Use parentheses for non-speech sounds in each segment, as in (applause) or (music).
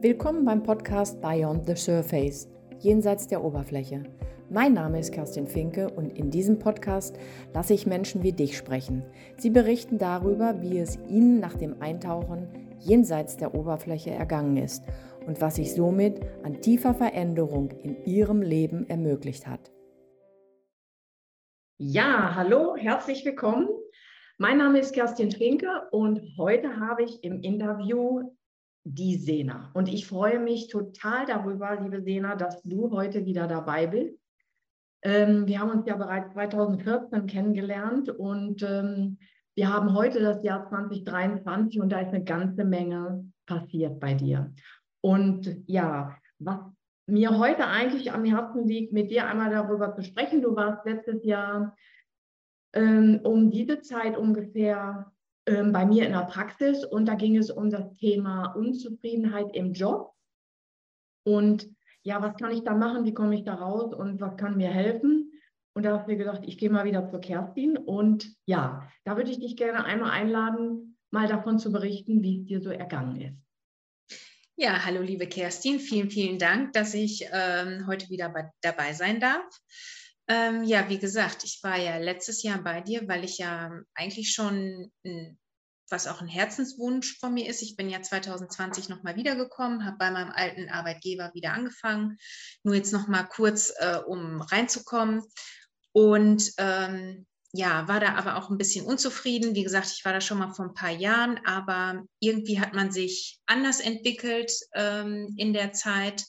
Willkommen beim Podcast Beyond the Surface, jenseits der Oberfläche. Mein Name ist Kerstin Finke und in diesem Podcast lasse ich Menschen wie dich sprechen. Sie berichten darüber, wie es ihnen nach dem Eintauchen jenseits der Oberfläche ergangen ist und was sich somit an tiefer Veränderung in ihrem Leben ermöglicht hat. Ja, hallo, herzlich willkommen. Mein Name ist Kerstin Finke und heute habe ich im Interview die Sena. Und ich freue mich total darüber, liebe Sena, dass du heute wieder dabei bist. Ähm, wir haben uns ja bereits 2014 kennengelernt und ähm, wir haben heute das Jahr 2023 und da ist eine ganze Menge passiert bei dir. Und ja, was mir heute eigentlich am Herzen liegt, mit dir einmal darüber zu sprechen. Du warst letztes Jahr ähm, um diese Zeit ungefähr bei mir in der Praxis und da ging es um das Thema Unzufriedenheit im Job. Und ja, was kann ich da machen? Wie komme ich da raus und was kann mir helfen? Und da habe ich gedacht, ich gehe mal wieder zur Kerstin. Und ja, da würde ich dich gerne einmal einladen, mal davon zu berichten, wie es dir so ergangen ist. Ja, hallo liebe Kerstin, vielen, vielen Dank, dass ich ähm, heute wieder bei, dabei sein darf. Ähm, ja, wie gesagt, ich war ja letztes Jahr bei dir, weil ich ja eigentlich schon ein was auch ein Herzenswunsch von mir ist. Ich bin ja 2020 nochmal wiedergekommen, habe bei meinem alten Arbeitgeber wieder angefangen. Nur jetzt nochmal kurz, äh, um reinzukommen. Und ähm, ja, war da aber auch ein bisschen unzufrieden. Wie gesagt, ich war da schon mal vor ein paar Jahren, aber irgendwie hat man sich anders entwickelt ähm, in der Zeit.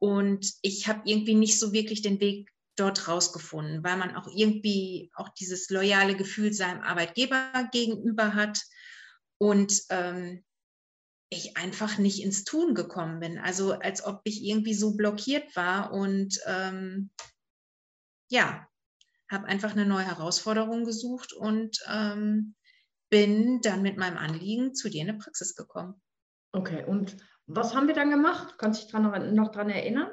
Und ich habe irgendwie nicht so wirklich den Weg dort rausgefunden, weil man auch irgendwie auch dieses loyale Gefühl seinem Arbeitgeber gegenüber hat und ähm, ich einfach nicht ins Tun gekommen bin. Also als ob ich irgendwie so blockiert war und ähm, ja, habe einfach eine neue Herausforderung gesucht und ähm, bin dann mit meinem Anliegen zu dir in die Praxis gekommen. Okay, und was haben wir dann gemacht? Kannst du dich dran, noch daran erinnern?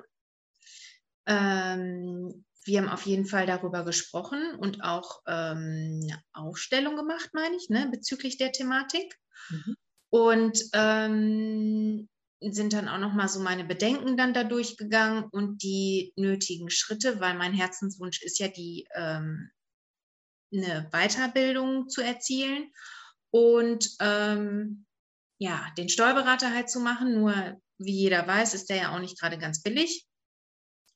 Ähm, wir haben auf jeden Fall darüber gesprochen und auch ähm, eine Aufstellung gemacht, meine ich, ne, bezüglich der Thematik. Mhm. Und ähm, sind dann auch noch mal so meine Bedenken dann da durchgegangen und die nötigen Schritte, weil mein Herzenswunsch ist ja die ähm, eine Weiterbildung zu erzielen und ähm, ja den Steuerberater halt zu machen. Nur wie jeder weiß, ist der ja auch nicht gerade ganz billig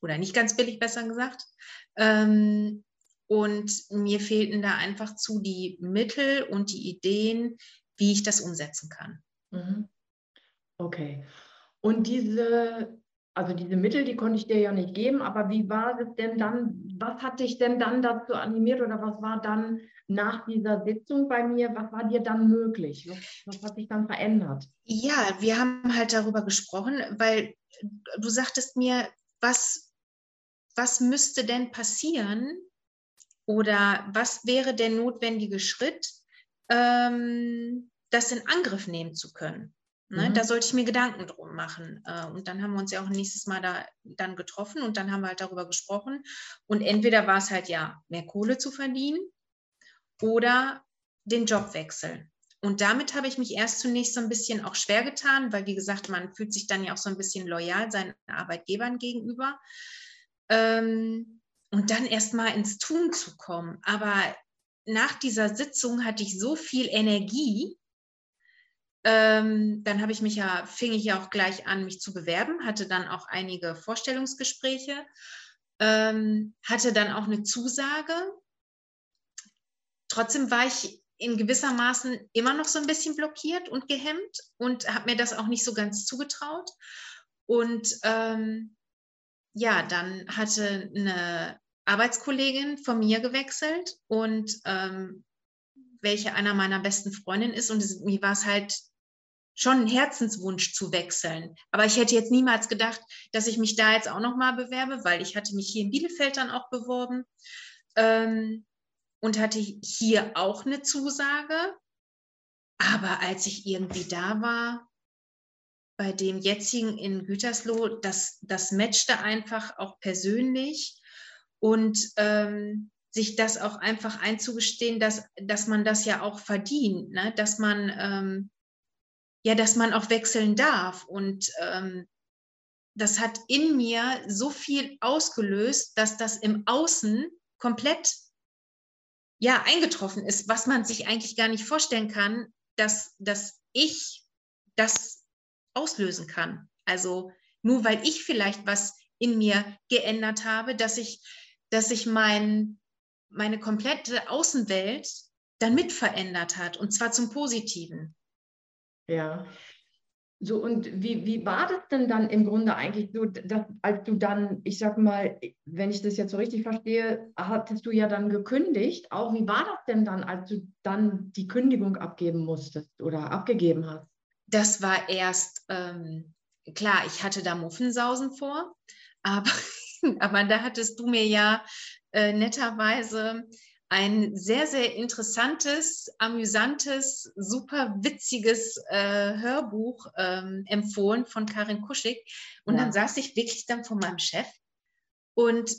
oder nicht ganz billig, besser gesagt. Ähm, und mir fehlten da einfach zu die Mittel und die Ideen, wie ich das umsetzen kann. Mhm. Okay. Und diese, also diese Mittel, die konnte ich dir ja nicht geben, aber wie war es denn dann, was hat dich denn dann dazu animiert oder was war dann nach dieser Sitzung bei mir, was war dir dann möglich? Was, was hat sich dann verändert? Ja, wir haben halt darüber gesprochen, weil du sagtest mir, was was müsste denn passieren oder was wäre der notwendige Schritt, ähm, das in Angriff nehmen zu können? Ne? Mhm. Da sollte ich mir Gedanken drum machen. Äh, und dann haben wir uns ja auch nächstes Mal da dann getroffen und dann haben wir halt darüber gesprochen. Und entweder war es halt ja, mehr Kohle zu verdienen oder den Job wechseln. Und damit habe ich mich erst zunächst so ein bisschen auch schwer getan, weil wie gesagt, man fühlt sich dann ja auch so ein bisschen loyal seinen Arbeitgebern gegenüber ähm, und dann erst mal ins Tun zu kommen. Aber nach dieser Sitzung hatte ich so viel Energie. Ähm, dann habe ich mich ja, fing ich ja auch gleich an, mich zu bewerben, hatte dann auch einige Vorstellungsgespräche, ähm, hatte dann auch eine Zusage. Trotzdem war ich in gewisser Maßen immer noch so ein bisschen blockiert und gehemmt und habe mir das auch nicht so ganz zugetraut. Und ähm, ja, dann hatte eine Arbeitskollegin von mir gewechselt und ähm, welche einer meiner besten Freundinnen ist. Und mir war es halt schon ein Herzenswunsch zu wechseln. Aber ich hätte jetzt niemals gedacht, dass ich mich da jetzt auch nochmal bewerbe, weil ich hatte mich hier in Bielefeld dann auch beworben ähm, und hatte hier auch eine Zusage. Aber als ich irgendwie da war, bei dem jetzigen in Gütersloh, das, das matchte einfach auch persönlich und ähm, sich das auch einfach einzugestehen, dass, dass man das ja auch verdient, ne? dass man ähm, ja, dass man auch wechseln darf. Und ähm, das hat in mir so viel ausgelöst, dass das im Außen komplett ja eingetroffen ist, was man sich eigentlich gar nicht vorstellen kann, dass, dass ich das auslösen kann. Also nur weil ich vielleicht was in mir geändert habe, dass ich, dass ich mein, meine komplette Außenwelt dann mit verändert hat und zwar zum Positiven. Ja. So, und wie, wie war das denn dann im Grunde eigentlich so, dass, als du dann, ich sag mal, wenn ich das jetzt so richtig verstehe, hattest du ja dann gekündigt. Auch wie war das denn dann, als du dann die Kündigung abgeben musstest oder abgegeben hast? Das war erst, ähm, klar, ich hatte da Muffensausen vor, aber, (laughs) aber da hattest du mir ja äh, netterweise ein sehr, sehr interessantes, amüsantes, super witziges äh, Hörbuch ähm, empfohlen von Karin Kuschig. Und ja. dann saß ich wirklich dann vor meinem Chef und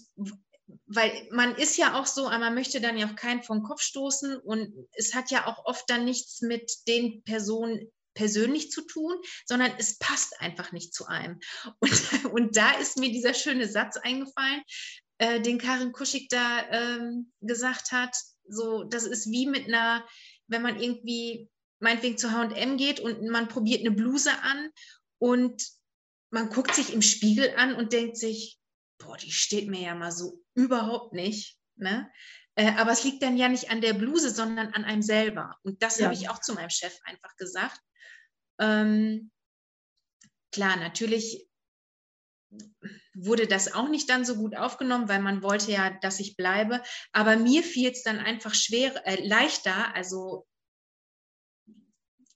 weil man ist ja auch so, man möchte dann ja auch keinen vom Kopf stoßen und es hat ja auch oft dann nichts mit den Personen persönlich zu tun, sondern es passt einfach nicht zu einem. (laughs) Und, und da ist mir dieser schöne Satz eingefallen, äh, den Karin Kuschig da ähm, gesagt hat. So, das ist wie mit einer, wenn man irgendwie meinetwegen zu HM geht und man probiert eine Bluse an und man guckt sich im Spiegel an und denkt sich, boah, die steht mir ja mal so überhaupt nicht. Ne? Äh, aber es liegt dann ja nicht an der Bluse, sondern an einem selber. Und das ja. habe ich auch zu meinem Chef einfach gesagt. Ähm, klar, natürlich wurde das auch nicht dann so gut aufgenommen, weil man wollte ja, dass ich bleibe. Aber mir fiel es dann einfach schwer, äh, leichter, also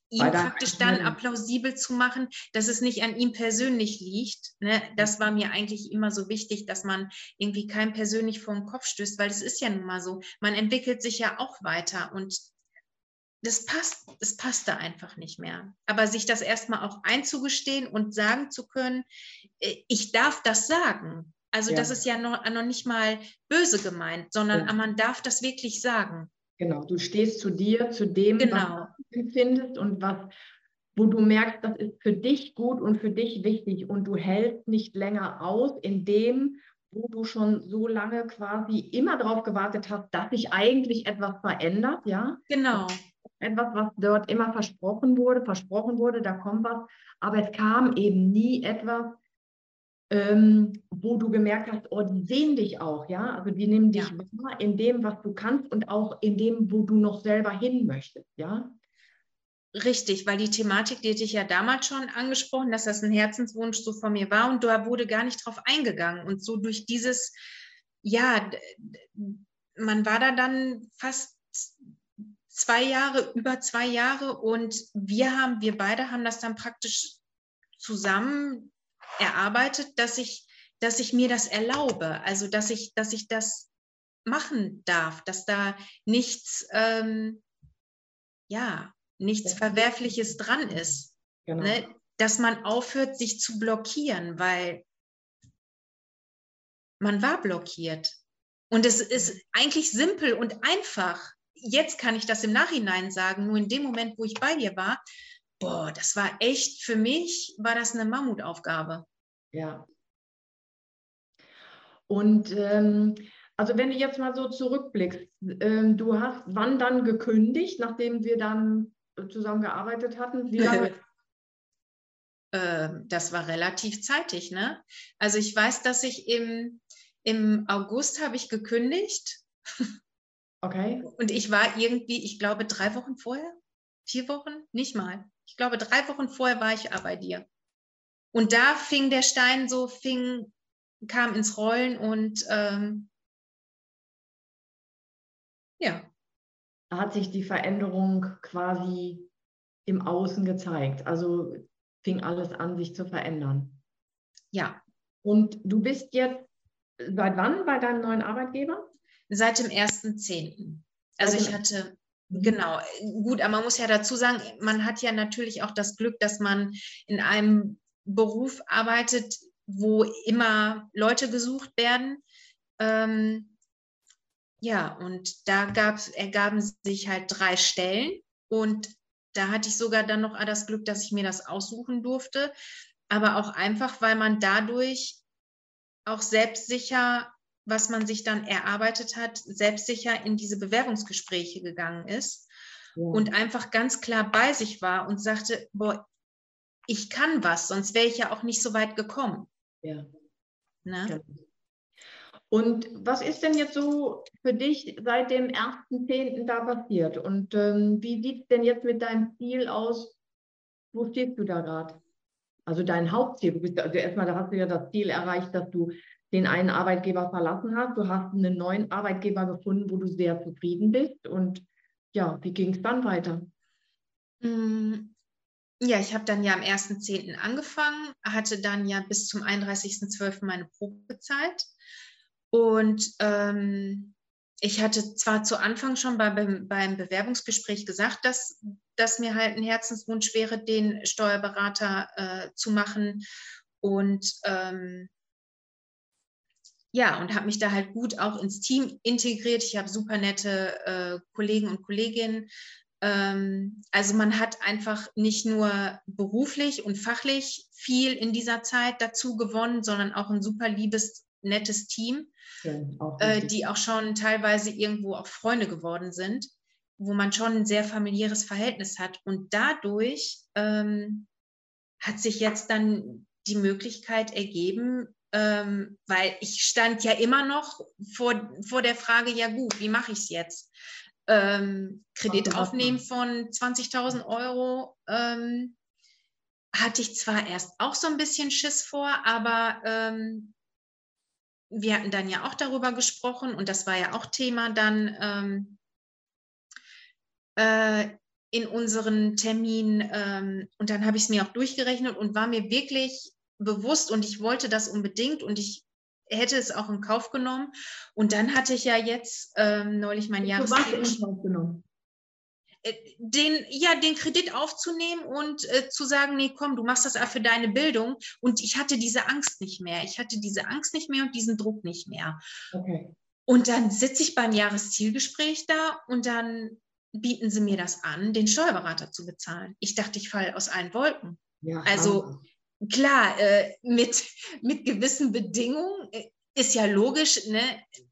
ihm praktisch dann applausibel zu machen, dass es nicht an ihm persönlich liegt. Ne? Das war mir eigentlich immer so wichtig, dass man irgendwie keinem persönlich vor den Kopf stößt, weil es ist ja nun mal so, man entwickelt sich ja auch weiter und das passt, das passte einfach nicht mehr. Aber sich das erstmal auch einzugestehen und sagen zu können, äh, ich darf das sagen. Also ja. das ist ja noch, noch nicht mal böse gemeint, sondern ja. man darf das wirklich sagen. Genau, du stehst zu dir, zu dem, genau. was du empfindest und was, wo du merkst, das ist für dich gut und für dich wichtig und du hältst nicht länger aus in dem, wo du schon so lange quasi immer darauf gewartet hast, dass sich eigentlich etwas verändert, ja? Genau etwas, was dort immer versprochen wurde, versprochen wurde, da kommt was, aber es kam eben nie etwas, ähm, wo du gemerkt hast, oh, die sehen dich auch, ja, also die nehmen dich ja. wahr in dem, was du kannst und auch in dem, wo du noch selber hin möchtest, ja. Richtig, weil die Thematik, die hatte ich ja damals schon angesprochen, dass das ein Herzenswunsch so von mir war und da wurde gar nicht drauf eingegangen und so durch dieses, ja, man war da dann fast zwei Jahre, über zwei Jahre und wir haben, wir beide haben das dann praktisch zusammen erarbeitet, dass ich, dass ich mir das erlaube, also dass ich, dass ich das machen darf, dass da nichts, ähm, ja, nichts Verwerfliches dran ist. Genau. Ne? Dass man aufhört, sich zu blockieren, weil man war blockiert. Und es ist eigentlich simpel und einfach jetzt kann ich das im Nachhinein sagen, nur in dem Moment, wo ich bei dir war, boah, das war echt, für mich war das eine Mammutaufgabe. Ja. Und ähm, also wenn du jetzt mal so zurückblickst, ähm, du hast wann dann gekündigt, nachdem wir dann zusammen gearbeitet hatten? Wie lange? (laughs) Ähm, das war relativ zeitig, ne? Also ich weiß, dass ich im, im August habe ich gekündigt. (laughs) Okay. Und ich war irgendwie, ich glaube, drei Wochen vorher, vier Wochen, nicht mal. Ich glaube, drei Wochen vorher war ich bei dir. Und da fing der Stein so, fing, kam ins Rollen und ähm, ja. Da hat sich die Veränderung quasi im Außen gezeigt. Also fing alles an, sich zu verändern. Ja. Und du bist jetzt seit wann bei deinem neuen Arbeitgeber? Seit dem 1.10. Also ich hatte, mhm. genau, gut, aber man muss ja dazu sagen, man hat ja natürlich auch das Glück, dass man in einem Beruf arbeitet, wo immer Leute gesucht werden. Ähm, ja, und da gab's, ergaben sich halt drei Stellen und Da hatte ich sogar dann noch das Glück, dass ich mir das aussuchen durfte, aber auch einfach, weil man dadurch auch selbstsicher, was man sich dann erarbeitet hat, selbstsicher in diese Bewerbungsgespräche gegangen ist ja. und einfach ganz klar bei sich war und sagte, boah, ich kann was, sonst wäre ich ja auch nicht so weit gekommen. Ja. Ne? Und was ist denn jetzt so für dich seit dem 1.10. da passiert? Und ähm, wie sieht es denn jetzt mit deinem Ziel aus? Wo stehst du da gerade? Also dein Hauptziel. Du bist, also erstmal, da hast du ja das Ziel erreicht, dass du den einen Arbeitgeber verlassen hast. Du hast einen neuen Arbeitgeber gefunden, wo du sehr zufrieden bist. Und ja, wie ging es dann weiter? Mm, ja, ich habe dann ja am 1.10. angefangen, hatte dann ja bis zum 31.12. meine Probezeit. Und ähm, ich hatte zwar zu Anfang schon bei, beim Bewerbungsgespräch gesagt, dass, dass mir halt ein Herzenswunsch wäre, den Steuerberater äh, zu machen. Und ähm, ja, und habe mich da halt gut auch ins Team integriert. Ich habe super nette äh, Kollegen und Kolleginnen, ähm, also man hat einfach nicht nur beruflich und fachlich viel in dieser Zeit dazu gewonnen, sondern auch ein super liebes, nettes Team, ja, auch äh, die auch schon teilweise irgendwo auch Freunde geworden sind, wo man schon ein sehr familiäres Verhältnis hat. Und dadurch ähm, hat sich jetzt dann die Möglichkeit ergeben, ähm, weil ich stand ja immer noch vor, vor der Frage, ja gut, wie mache ich es jetzt? ähm, Kredit aufnehmen von 20.000 Euro. Ähm, hatte ich zwar erst auch so ein bisschen Schiss vor, aber ähm, wir hatten dann ja auch darüber gesprochen und das war ja auch Thema dann ähm, äh, in unseren Termin. Ähm, und dann habe ich es mir auch durchgerechnet und war mir wirklich bewusst und ich wollte das unbedingt und ich hätte es auch in Kauf genommen. Und dann hatte ich ja jetzt ähm, neulich mein Jahresziel. in Kauf genommen? Äh, den, ja, den Kredit aufzunehmen und äh, zu sagen, nee, komm, du machst das für deine Bildung. Und ich hatte diese Angst nicht mehr. Ich hatte diese Angst nicht mehr und diesen Druck nicht mehr. Okay. Und dann sitze ich beim Jahreszielgespräch da und dann bieten sie mir das an, den Steuerberater zu bezahlen. Ich dachte, ich falle aus allen Wolken. Ja, also klar, äh, mit, mit gewissen Bedingungen äh, ist ja logisch, ne?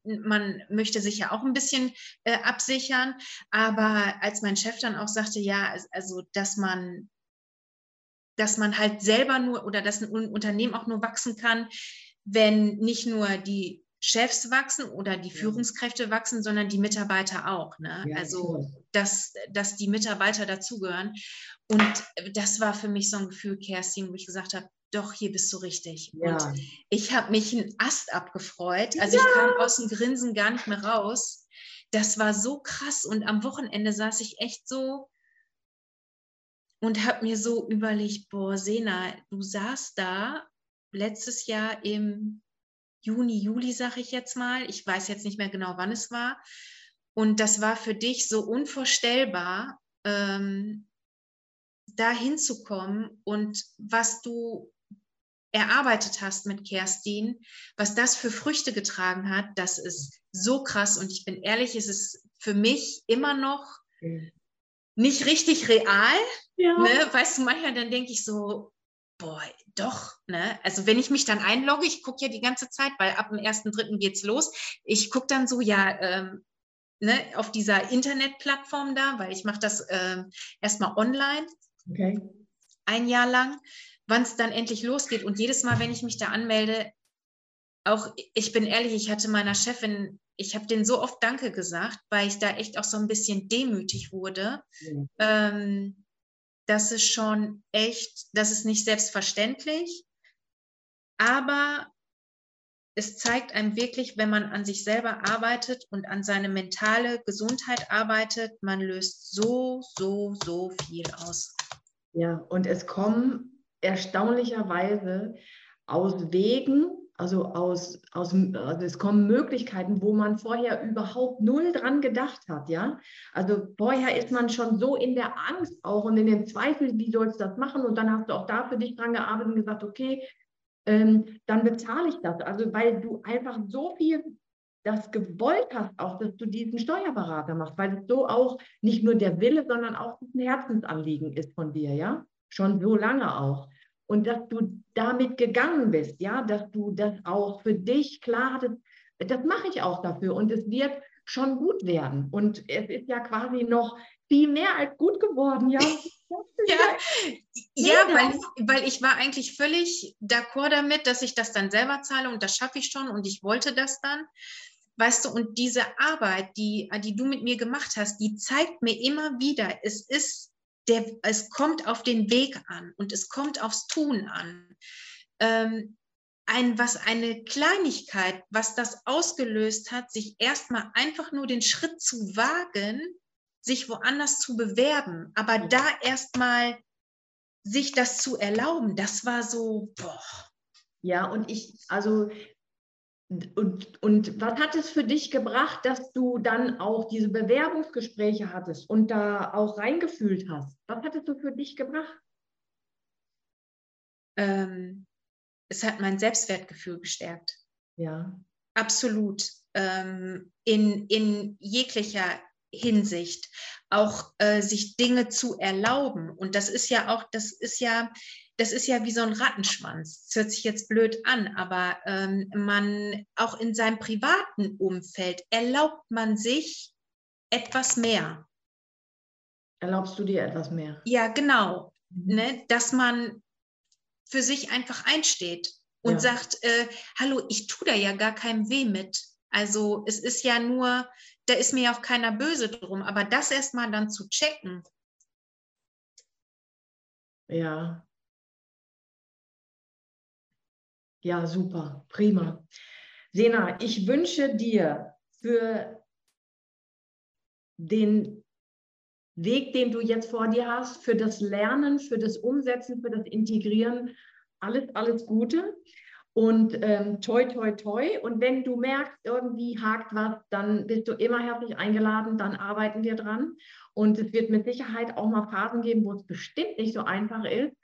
man möchte sich ja auch ein bisschen äh, absichern, aber als mein Chef dann auch sagte, ja, also dass man, dass man halt selber nur oder dass ein Unternehmen auch nur wachsen kann, wenn nicht nur die Chefs wachsen oder die Führungskräfte wachsen, sondern die Mitarbeiter auch. Ne? Ja, also, dass, dass die Mitarbeiter dazugehören. Und das war für mich so ein Gefühl, Kerstin, wo ich gesagt habe, doch, hier bist du richtig. Ja. Und ich habe mich einen Ast abgefreut. Also ja. ich kam aus dem Grinsen gar nicht mehr raus. Das war so krass. Und am Wochenende saß ich echt so und habe mir so überlegt, boah, Sena, du saßt da letztes Jahr im Juni, Juli, sage ich jetzt mal. Ich weiß jetzt nicht mehr genau, wann es war. Und das war für dich so unvorstellbar, ähm, da hinzukommen und was du erarbeitet hast mit Kerstin, was das für Früchte getragen hat, das ist so krass. Und ich bin ehrlich, es ist für mich immer noch nicht richtig real. Ja. Ne? Weißt du, manchmal dann denke ich so, boah, doch, ne? Also wenn ich mich dann einlogge, ich gucke ja die ganze Zeit, weil ab dem 1.3. geht's los. Ich gucke dann so, ja, ähm, ne, auf dieser Internetplattform da, weil ich mache das ähm, erstmal online. Okay. Ein Jahr lang, wann es dann endlich losgeht. Und jedes Mal, wenn ich mich da anmelde, auch, ich bin ehrlich, ich hatte meiner Chefin, ich habe denen so oft Danke gesagt, weil ich da echt auch so ein bisschen demütig wurde. Mhm. Ähm, das ist schon echt, das ist nicht selbstverständlich, aber es zeigt einem wirklich, wenn man an sich selber arbeitet und an seine mentale Gesundheit arbeitet, man löst so, so, so viel aus. Ja, und es kommen erstaunlicherweise aus Wegen, also aus, aus also es kommen Möglichkeiten, wo man vorher überhaupt null dran gedacht hat, ja. Also vorher ist man schon so in der Angst auch und in dem Zweifel, wie sollst du das machen? Und dann hast du auch da für dich dran gearbeitet und gesagt, okay, ähm, dann bezahle ich das. Also weil du einfach so viel das gewollt hast, auch dass du diesen Steuerberater machst, weil es so auch nicht nur der Wille, sondern auch ein Herzensanliegen ist von dir, ja? Schon so lange auch. Und dass du damit gegangen bist, ja, dass du das auch für dich klar hattest, das mache ich auch dafür und es wird schon gut werden. Und es ist ja quasi noch viel mehr als gut geworden, ja. (laughs) ja, ja weil, weil ich war eigentlich völlig d'accord damit, dass ich das dann selber zahle und das schaffe ich schon und ich wollte das dann. Weißt du, und diese Arbeit, die, die du mit mir gemacht hast, die zeigt mir immer wieder, es ist der, es kommt auf den Weg an und es kommt aufs Tun an. Ähm, ein, was eine Kleinigkeit, was das ausgelöst hat, sich erstmal einfach nur den Schritt zu wagen, sich woanders zu bewerben, aber da erstmal sich das zu erlauben, das war so, boah. Ja, und ich, also und, und was hat es für dich gebracht, dass du dann auch diese Bewerbungsgespräche hattest und da auch reingefühlt hast? Was hat es so für dich gebracht? Ähm, es hat mein Selbstwertgefühl gestärkt. Ja. Absolut. Ähm, in, in jeglicher Hinsicht. Auch äh, sich Dinge zu erlauben. Und das ist ja auch, das ist ja, das ist ja wie so ein Rattenschwanz. Das hört sich jetzt blöd an, aber ähm, man auch in seinem privaten Umfeld erlaubt man sich etwas mehr. Erlaubst du dir etwas mehr? Ja, genau. Mhm. Ne, dass man für sich einfach einsteht und ja. sagt, äh, hallo, ich tue da ja gar keinem weh mit. Also es ist ja nur, da ist mir ja auch keiner böse drum, aber das erstmal dann zu checken. Ja, Ja, super, prima. Sena, ich wünsche dir für den Weg, den du jetzt vor dir hast, für das Lernen, für das Umsetzen, für das Integrieren, alles, alles Gute und ähm, toi, toi, toi. Und wenn du merkst, irgendwie hakt was, dann bist du immer herzlich eingeladen, dann arbeiten wir dran. Und es wird mit Sicherheit auch mal Phasen geben, wo es bestimmt nicht so einfach ist.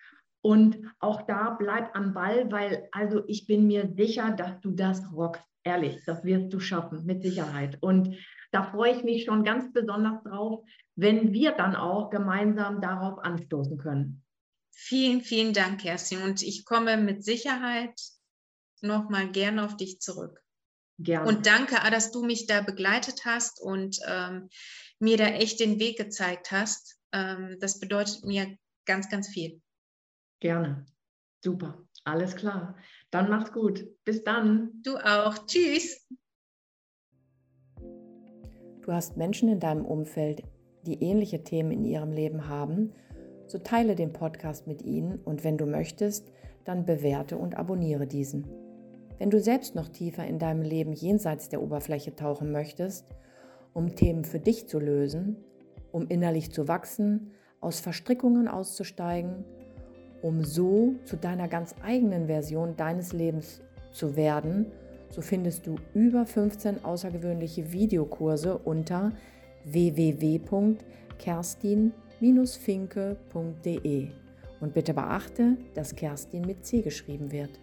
Und auch da bleib am Ball, weil also ich bin mir sicher, dass du das rockst. Ehrlich, das wirst du schaffen, mit Sicherheit. Und da freue ich mich schon ganz besonders drauf, wenn wir dann auch gemeinsam darauf anstoßen können. Vielen, vielen Dank, Kerstin. Und ich komme mit Sicherheit nochmal gerne auf dich zurück. Gerne. Und danke, dass du mich da begleitet hast und ähm, mir da echt den Weg gezeigt hast. Ähm, das bedeutet mir ganz, ganz viel. Gerne. Super. Alles klar. Dann mach's gut. Bis dann. Du auch. Tschüss. Du hast Menschen in deinem Umfeld, die ähnliche Themen in ihrem Leben haben, so teile den Podcast mit ihnen und wenn du möchtest, dann bewerte und abonniere diesen. Wenn du selbst noch tiefer in deinem Leben jenseits der Oberfläche tauchen möchtest, um Themen für dich zu lösen, um innerlich zu wachsen, aus Verstrickungen auszusteigen, um so zu deiner ganz eigenen Version deines Lebens zu werden, so findest du über 15 außergewöhnliche Videokurse unter www.kerstin-finke.de. Und bitte beachte, dass Kerstin mit C geschrieben wird.